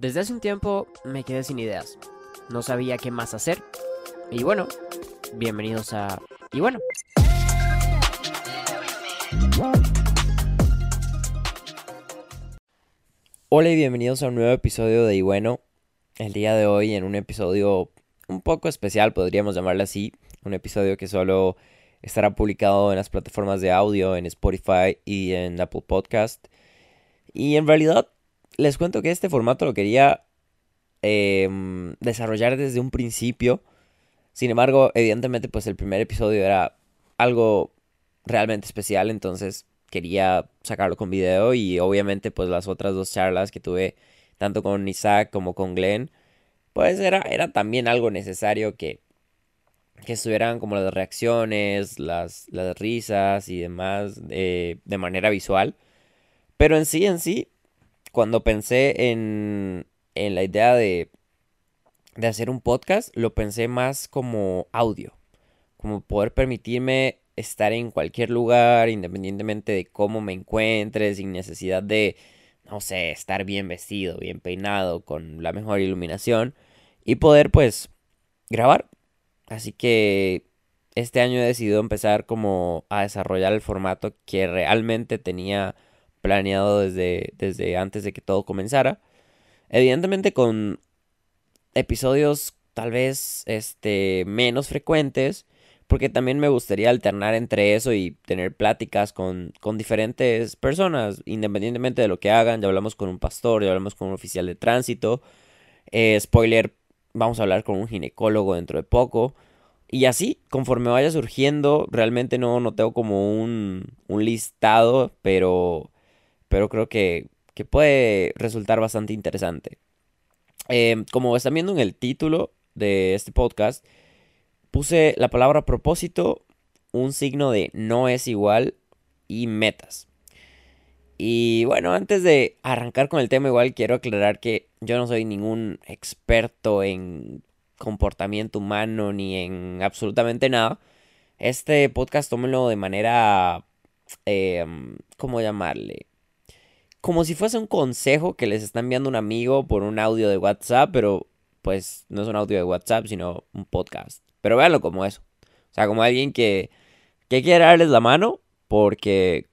Desde hace un tiempo me quedé sin ideas. No sabía qué más hacer. Y bueno, bienvenidos a... Y bueno. Hola y bienvenidos a un nuevo episodio de Y bueno. El día de hoy en un episodio un poco especial, podríamos llamarlo así. Un episodio que solo estará publicado en las plataformas de audio, en Spotify y en Apple Podcast. Y en realidad les cuento que este formato lo quería em, desarrollar desde un principio. Sin embargo, evidentemente, pues el primer episodio era algo realmente especial, entonces quería sacarlo con video y obviamente pues las otras dos charlas que tuve tanto con Isaac como con Glenn, pues era, era también algo necesario que, que estuvieran como las reacciones, las, las risas y demás de manera visual. Pero en sí, en sí, cuando pensé en, en la idea de, de hacer un podcast, lo pensé más como audio, como poder permitirme estar en cualquier lugar, independientemente de cómo me encuentre, sin necesidad de, no sé, estar bien vestido, bien peinado, con la mejor iluminación, y poder pues grabar. Así que este año he decidido empezar como a desarrollar el formato que realmente tenía planeado desde, desde antes de que todo comenzara. Evidentemente con episodios tal vez este, menos frecuentes, porque también me gustaría alternar entre eso y tener pláticas con, con diferentes personas, independientemente de lo que hagan. Ya hablamos con un pastor, ya hablamos con un oficial de tránsito. Eh, spoiler, vamos a hablar con un ginecólogo dentro de poco. Y así, conforme vaya surgiendo, realmente no, no tengo como un, un listado, pero pero creo que, puede resultar bastante interesante. Em, como están viendo en el título de este podcast, puse la palabra propósito, un signo de no es igual y metas. Y bueno, antes de arrancar con el tema, igual quiero aclarar que yo no soy ningún experto en comportamiento humano ni en absolutamente nada. Este podcast tómenlo de manera, em, ¿cómo llamarle? Como si fuese un consejo que les está enviando un amigo por un audio de WhatsApp, pero pues no es un audio de WhatsApp, sino un podcast. Pero véanlo como eso. O sea, como alguien que, que quiere darles la mano porque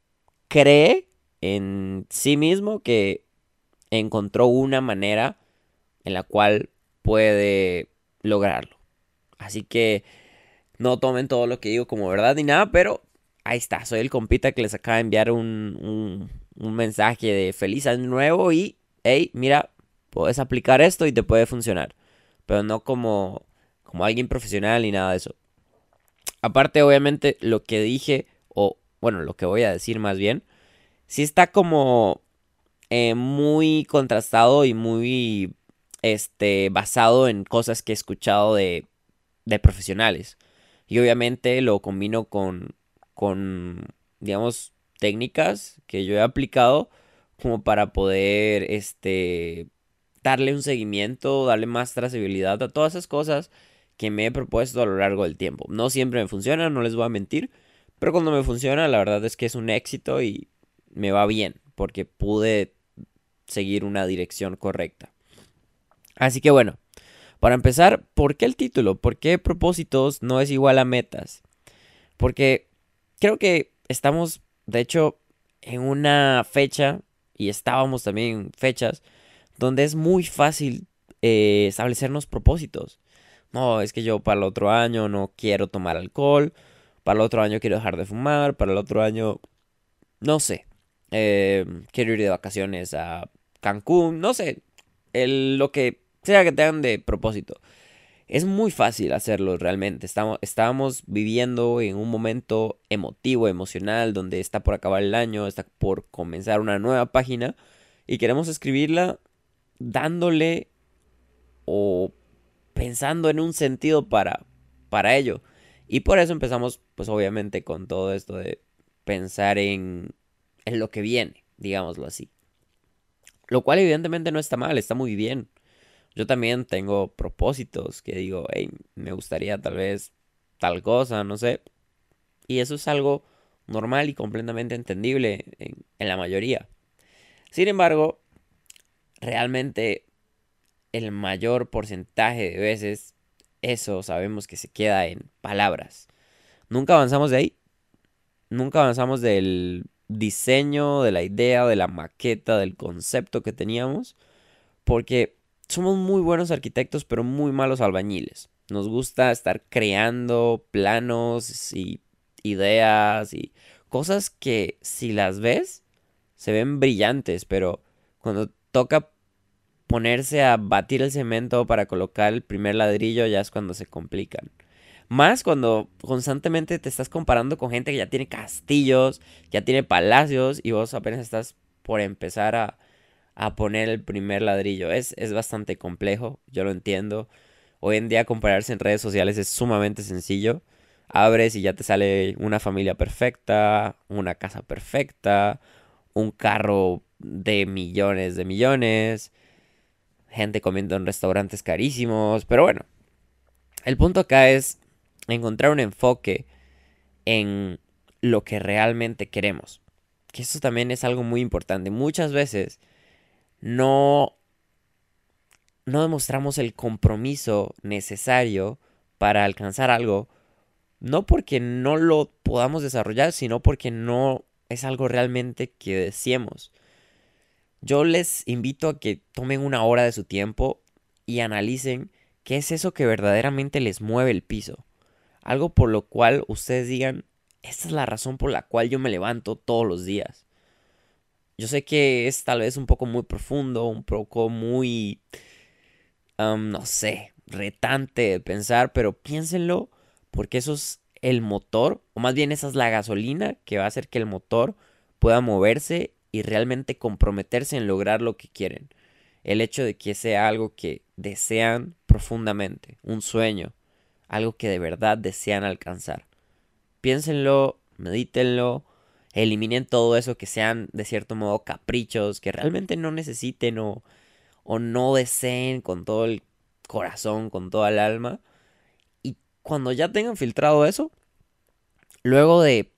cree en sí mismo que encontró una manera en la cual puede lograrlo. Así que no tomen todo lo que digo como verdad ni nada, pero ahí está. Soy el compita que les acaba de enviar un, un mensaje de feliz año nuevo y, hey, mira, puedes aplicar esto y te puede funcionar. Pero no como, como alguien profesional ni nada de eso. Aparte, obviamente, lo que dije, o bueno, lo que voy a decir más bien, sí está como eh, muy contrastado y muy este, basado en cosas que he escuchado de, de profesionales. Y obviamente lo combino con, con, digamos, técnicas que yo he aplicado como para poder este darle un seguimiento, darle más trazabilidad a todas esas cosas que me he propuesto a lo largo del tiempo. No siempre me funciona, no les voy a mentir, pero cuando me funciona la verdad es que es un éxito y me va bien porque pude seguir una dirección correcta. Así que bueno, para empezar, ¿por qué el título? ¿Por qué propósitos no es igual a metas? Porque creo que estamos de hecho, en una fecha, y estábamos también en fechas, donde es muy fácil eh, establecernos propósitos. No, es que yo para el otro año no quiero tomar alcohol, para el otro año quiero dejar de fumar, para el otro año, no sé, eh, quiero ir de vacaciones a Cancún, no sé, el, lo que sea que tengan de propósito. Es muy fácil hacerlo realmente. Estamos, estábamos viviendo en un momento emotivo, emocional, donde está por acabar el año, está por comenzar una nueva página y queremos escribirla dándole o pensando en un sentido para, para ello. Y por eso empezamos, pues obviamente, con todo esto de pensar en, en lo que viene, digámoslo así. Lo cual evidentemente no está mal, está muy bien. Yo también tengo propósitos que digo, hey, me gustaría tal vez tal cosa, no sé. Y eso es algo normal y completamente entendible en, la mayoría. Sin embargo, realmente el mayor porcentaje de veces eso sabemos que se queda en palabras. Nunca avanzamos de ahí. Nunca avanzamos del diseño, de la idea, de la maqueta, del concepto que teníamos. Porque somos muy buenos arquitectos, pero muy malos albañiles. Nos gusta estar creando planos y ideas y cosas que si las ves se ven brillantes, pero cuando toca ponerse a batir el cemento para colocar el primer ladrillo ya es cuando se complican. Más cuando constantemente te estás comparando con gente que ya tiene castillos, ya tiene palacios y vos apenas estás por empezar a, poner el primer ladrillo. Es, es bastante complejo, yo lo entiendo. Hoy en día compararse en redes sociales es sumamente sencillo. Abres y ya te sale una familia perfecta, una casa perfecta, un carro de millones de millones, gente comiendo en restaurantes carísimos, pero bueno, el punto acá es encontrar un enfoque en lo que realmente queremos. Que eso también es algo muy importante. Muchas veces no no demostramos el compromiso necesario para alcanzar algo, no porque no lo podamos desarrollar, sino porque no es algo realmente que deseemos. Yo les invito a que tomen una hora de su tiempo y analicen qué es eso que verdaderamente les mueve el piso. Algo por lo cual ustedes digan, esta es la razón por la cual yo me levanto todos los días. Yo sé que es tal vez un poco muy profundo, un poco muy, no sé, retante de pensar, pero piénsenlo porque eso es el motor, o más bien esa es la gasolina que va a hacer que el motor pueda moverse y realmente comprometerse en lograr lo que quieren. El hecho de que sea algo que desean profundamente, un sueño, algo que de verdad desean alcanzar. Piénsenlo, medítenlo, eliminen todo eso que sean de cierto modo caprichos, que realmente no necesiten o, o no deseen con todo el corazón, con toda el alma. Y cuando ya tengan filtrado eso, luego de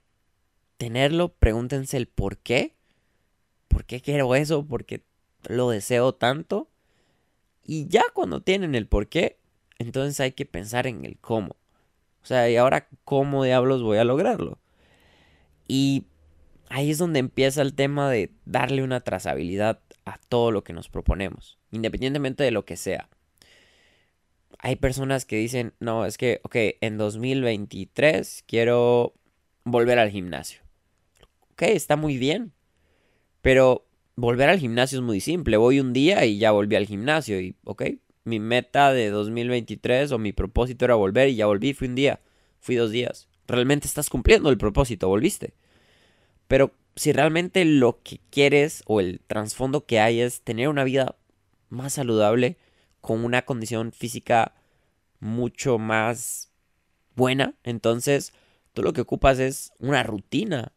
tenerlo, pregúntense el por qué ¿por qué quiero eso? ¿Por qué lo deseo tanto? Y ya cuando tienen el por qué, entonces hay que pensar en el cómo. O sea, ¿y ahora cómo diablos voy a lograrlo? Y ahí es donde empieza el tema de darle una trazabilidad a todo lo que nos proponemos, independientemente de lo que sea. Hay personas que dicen, no, es que, ok, en 2023 quiero volver al gimnasio. Ok, está muy bien. Pero volver al gimnasio es muy simple. Voy un día y ya volví al gimnasio. Y, ok, mi meta de 2023 o mi propósito era volver y ya volví. Fui un día, fui dos días. Realmente estás cumpliendo el propósito, volviste. Pero si realmente lo que quieres o el trasfondo que hay es tener una vida más saludable, con una condición física mucho más buena, entonces tú lo que ocupas es una rutina,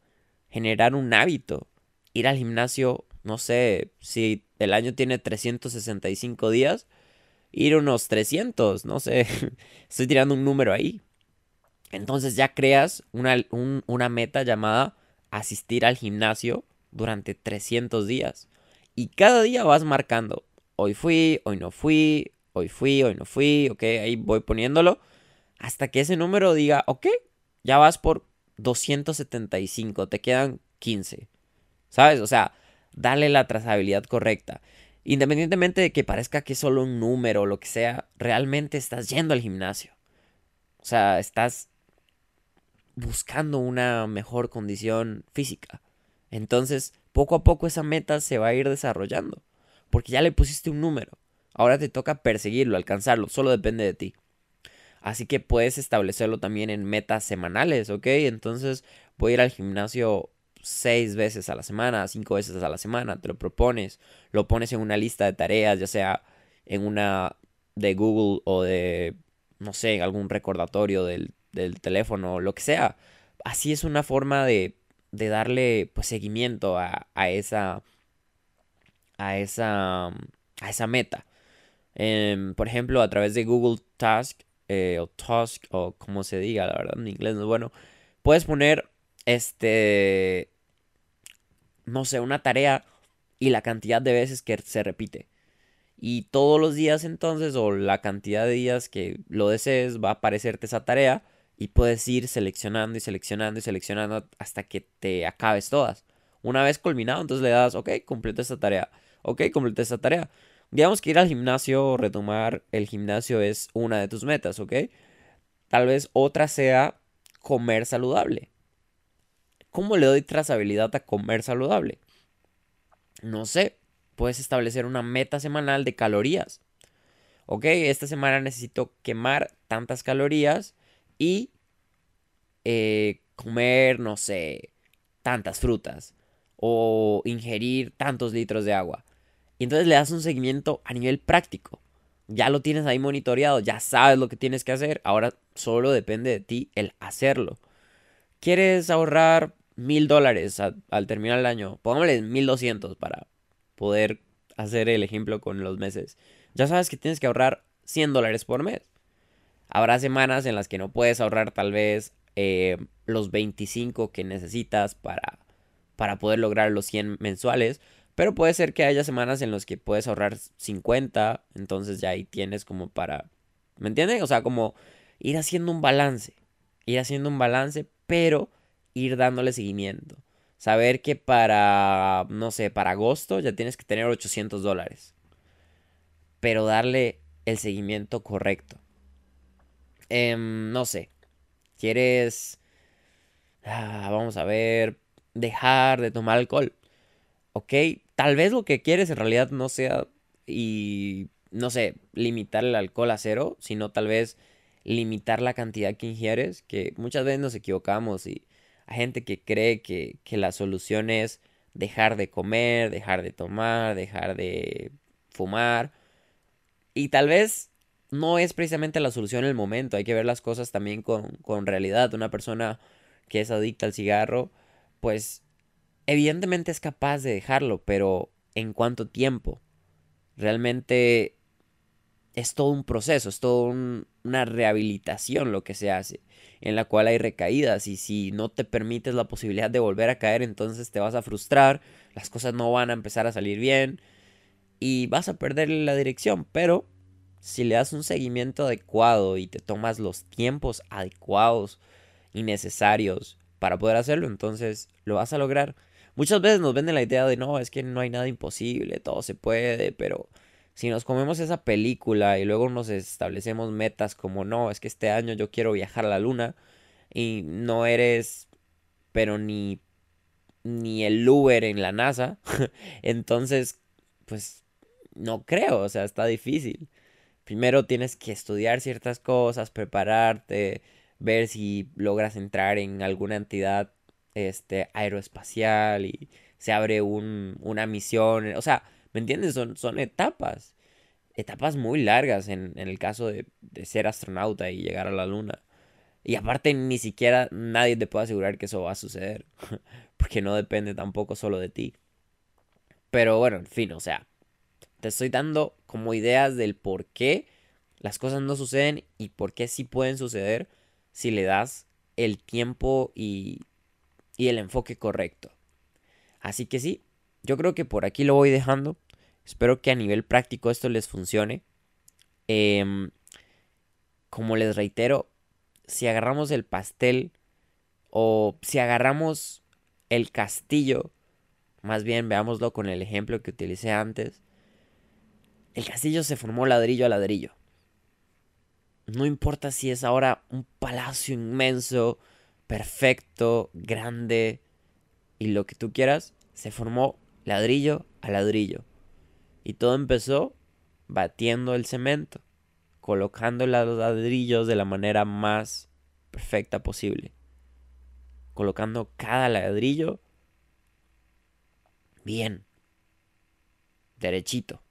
generar un hábito ir al gimnasio, no sé, si el año tiene 365 días, ir unos 300, no sé, estoy tirando un número ahí. Entonces ya creas una, una meta llamada asistir al gimnasio durante 300 días. Y cada día vas marcando, hoy fui, hoy no fui, hoy fui, hoy no fui, ok, ahí voy poniéndolo. Hasta que ese número diga, ok, ya vas por 275, te quedan 15. ¿Sabes? O sea, dale la trazabilidad correcta. Independientemente de que parezca que es solo un número o lo que sea, realmente estás yendo al gimnasio. O sea, estás buscando una mejor condición física. Entonces, poco a poco esa meta se va a ir desarrollando. Porque ya le pusiste un número. Ahora te toca perseguirlo, alcanzarlo. Solo depende de ti. Así que puedes establecerlo también en metas semanales, ¿ok? Entonces voy a ir al gimnasio seis veces a la semana, cinco veces a la semana, te lo propones, lo pones en una lista de tareas, ya sea en una de Google o de, no sé, algún recordatorio del, del teléfono, lo que sea. Así es una forma de, de darle pues, seguimiento a, a, esa, a, esa, a esa meta. Em, por ejemplo, a través de Google Task eh, o o como se diga, la verdad en inglés no es bueno, puedes poner este no sé, una tarea y la cantidad de veces que se repite. Y todos los días entonces, o la cantidad de días que lo desees, va a aparecerte esa tarea y puedes ir seleccionando y seleccionando y seleccionando hasta que te acabes todas. Una vez culminado, entonces le das, ok, completa esta tarea. Ok, completa esta tarea. Digamos que ir al gimnasio o retomar el gimnasio es una de tus metas, ¿ok? Tal vez otra sea comer saludable. ¿Cómo le doy trazabilidad a comer saludable? No sé, puedes establecer una meta semanal de calorías. Ok, esta semana necesito quemar tantas calorías y eh, comer, no sé, tantas frutas o ingerir tantos litros de agua. Y entonces le das un seguimiento a nivel práctico. Ya lo tienes ahí monitoreado, ya sabes lo que tienes que hacer. Ahora solo depende de ti el hacerlo. ¿Quieres ahorrar mil dólares al terminar el año? Pongámosle mil doscientos para poder hacer el ejemplo con los meses. Ya sabes que tienes que ahorrar 100 dólares por mes. Habrá semanas en las que no puedes ahorrar tal vez eh, los 25 que necesitas para, para poder lograr los 100 mensuales. Pero puede ser que haya semanas en las que puedes ahorrar 50. Entonces ya ahí tienes como para... ¿Me entiendes? O sea, como ir haciendo un balance. Ir haciendo un balance, pero ir dándole seguimiento. Saber que para, no sé, para agosto ya tienes que tener 800 dólares. Pero darle el seguimiento correcto. Em, no sé. ¿Quieres... Ah, vamos a ver. Dejar de tomar alcohol. Ok. Tal vez lo que quieres en realidad no sea... Y... No sé, limitar el alcohol a cero, sino tal vez limitar la cantidad que ingieres, que muchas veces nos equivocamos y hay gente que cree que, que la solución es dejar de comer, dejar de tomar, dejar de fumar. Y tal vez no es precisamente la solución en el momento, hay que ver las cosas también con, con realidad. Una persona que es adicta al cigarro, pues evidentemente es capaz de dejarlo, pero ¿en cuánto tiempo? Realmente es todo un proceso, es todo una rehabilitación lo que se hace, en la cual hay recaídas y si no te permites la posibilidad de volver a caer, entonces te vas a frustrar, las cosas no van a empezar a salir bien y vas a perder la dirección, pero si le das un seguimiento adecuado y te tomas los tiempos adecuados y necesarios para poder hacerlo, entonces lo vas a lograr. Muchas veces nos venden la idea de no, es que no hay nada imposible, todo se puede, pero si nos comemos esa película y luego nos establecemos metas como no, es que este año yo quiero viajar a la luna y no eres, pero ni, ni el Uber en la NASA, entonces, pues no creo, o sea, está difícil. Primero tienes que estudiar ciertas cosas, prepararte, ver si logras entrar en alguna entidad este, aeroespacial y se abre un, una misión, o sea, ¿Me entiendes? Son, son etapas. Etapas muy largas en, el caso de, ser astronauta y llegar a la luna. Y aparte ni siquiera nadie te puede asegurar que eso va a suceder. Porque no depende tampoco solo de ti. Pero bueno, en fin, o sea. Te estoy dando como ideas del por qué las cosas no suceden y por qué sí pueden suceder si le das el tiempo y, y el enfoque correcto. Así que sí, yo creo que por aquí lo voy dejando. Espero que a nivel práctico esto les funcione. Em, como les reitero, si agarramos el pastel o si agarramos el castillo, más bien veámoslo con el ejemplo que utilicé antes, el castillo se formó ladrillo a ladrillo. No importa si es ahora un palacio inmenso, perfecto, grande y lo que tú quieras, se formó ladrillo a ladrillo. Y todo empezó batiendo el cemento, colocando los ladrillos de la manera más perfecta posible. Colocando cada ladrillo bien, derechito,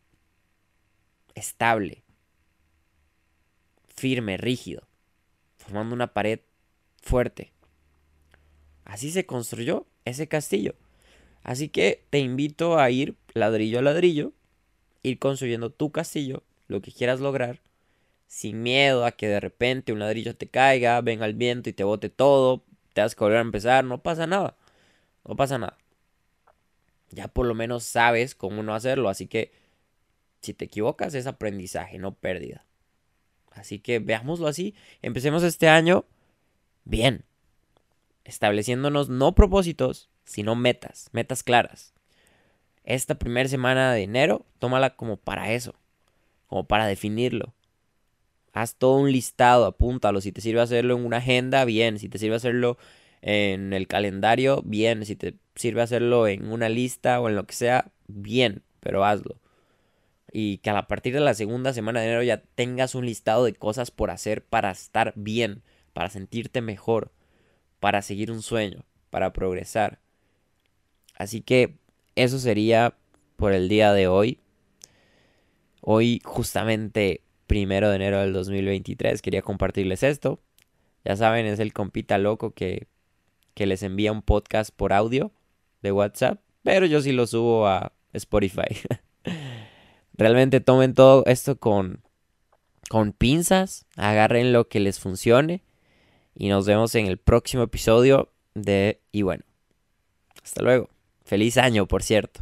estable, firme, rígido, formando una pared fuerte. Así se construyó ese castillo. Así que te invito a ir ladrillo a ladrillo, ir construyendo tu castillo, lo que quieras lograr, sin miedo a que de repente un ladrillo te caiga, venga el viento y te bote todo, te has que volver a empezar, no pasa nada, no pasa nada. Ya por lo menos sabes cómo no hacerlo, así que si te equivocas es aprendizaje, no pérdida. Así que veámoslo así. Empecemos este año bien. Estableciéndonos no propósitos, sino metas, metas claras. Esta primera semana de enero, tómala como para eso, como para definirlo. Haz todo un listado, apúntalo. Si te sirve hacerlo en una agenda, bien. Si te sirve hacerlo en el calendario, bien. Si te sirve hacerlo en una lista o en lo que sea, bien. Pero hazlo. Y que a partir de la segunda semana de enero ya tengas un listado de cosas por hacer para estar bien, para sentirte mejor, para seguir un sueño, para progresar. Así que eso sería por el día de hoy. Hoy justamente primero de enero del 2023 quería compartirles esto. Ya saben, es el compita loco que, que les envía un podcast por audio de WhatsApp, pero yo sí lo subo a Spotify. Realmente tomen todo esto con, con pinzas, agarren lo que les funcione y nos vemos en el próximo episodio de Y bueno, hasta luego. Feliz año, por cierto.